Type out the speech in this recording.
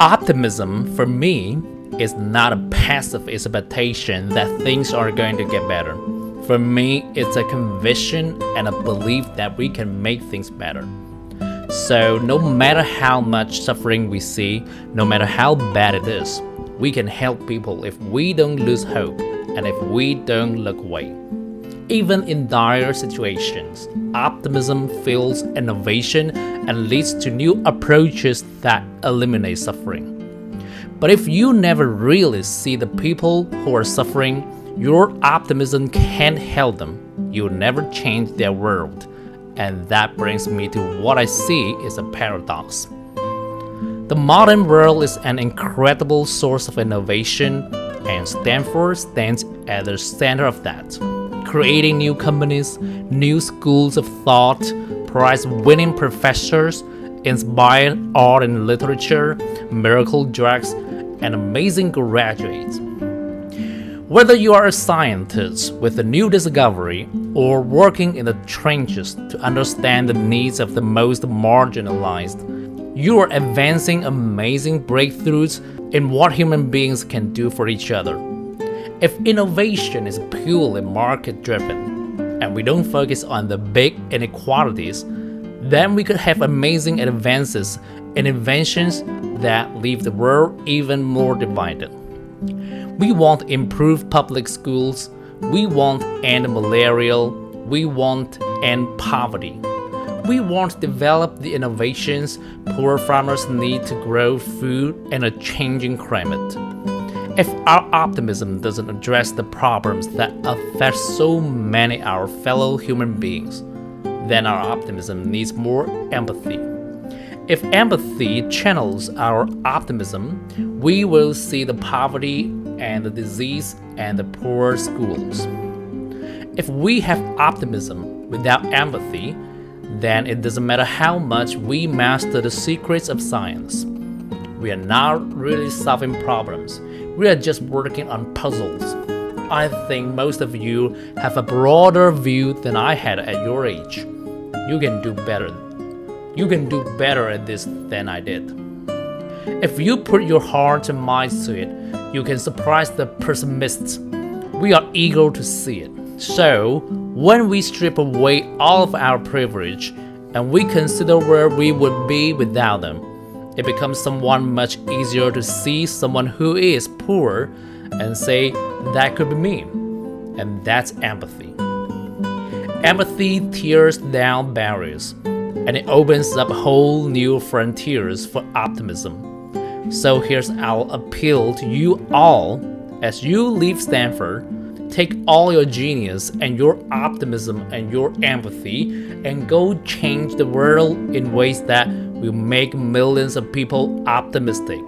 Optimism, for me, is not a passive expectation that things are going to get better. For me, it's a conviction and a belief that we can make things better. So, no matter how much suffering we see, no matter how bad it is, we can help people if we don't lose hope and if we don't look away. Even in dire situations, optimism fuels innovation and leads to new approaches that eliminate suffering. But if you never really see the people who are suffering, your optimism can't help them. You'll never change their world. And that brings me to what I see is a paradox. The modern world is an incredible source of innovation, and Stanford stands at the center of that. Creating new companies, new schools of thought, prize winning professors, inspired art and literature, miracle drugs, and amazing graduates. Whether you are a scientist with a new discovery or working in the trenches to understand the needs of the most marginalized, you are advancing amazing breakthroughs in what human beings can do for each other. If innovation is purely market driven and we don't focus on the big inequalities, then we could have amazing advances in inventions that leave the world even more divided. We want improved public schools, we want end malaria, we want end poverty. We want to develop the innovations poor farmers need to grow food in a changing climate. If our optimism doesn't address the problems that affect so many our fellow human beings, then our optimism needs more empathy. If empathy channels our optimism, we will see the poverty and the disease and the poor schools. If we have optimism without empathy, then it doesn't matter how much we master the secrets of science. We are not really solving problems, we are just working on puzzles. I think most of you have a broader view than I had at your age. You can do better you can do better at this than I did. If you put your heart and mind to it, you can surprise the pessimists. We are eager to see it. So, when we strip away all of our privilege and we consider where we would be without them, it becomes someone much easier to see someone who is poor and say, that could be me. And that's empathy. Empathy tears down barriers and it opens up whole new frontiers for optimism. So here's our appeal to you all as you leave Stanford. Take all your genius and your optimism and your empathy and go change the world in ways that will make millions of people optimistic.